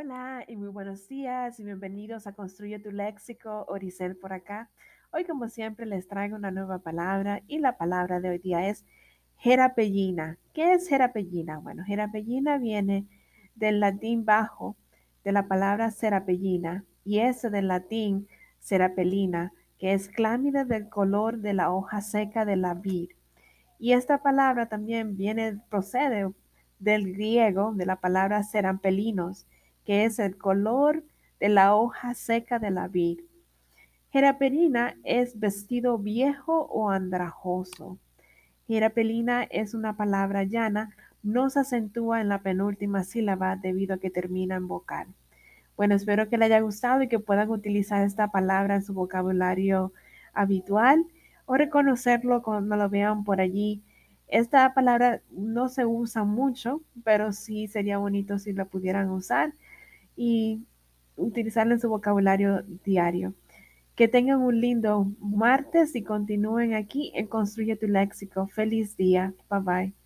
Muy buenos días y bienvenidos a Construye tu Léxico, Oricel por acá. Hoy, como siempre, les traigo una nueva palabra y la palabra de hoy día es jerapellina. ¿Qué es jerapellina? Bueno, jerapellina viene del latín bajo, de la palabra serapellina, y ese del latín serapelina, que es clámida del color de la hoja seca de la vid. Y esta palabra también viene, procede del griego, de la palabra serampelinos, que es el color de la hoja seca de la vid. Jeraperina es vestido viejo o andrajoso. Jerapelina es una palabra llana, no se acentúa en la penúltima sílaba debido a que termina en vocal. Bueno, espero que le haya gustado y que puedan utilizar esta palabra en su vocabulario habitual o reconocerlo cuando lo vean por allí. Esta palabra no se usa mucho, pero sí sería bonito si la pudieran usar y utilizarla en su vocabulario diario. Que tengan un lindo martes y continúen aquí en Construye tu Léxico. Feliz día. Bye bye.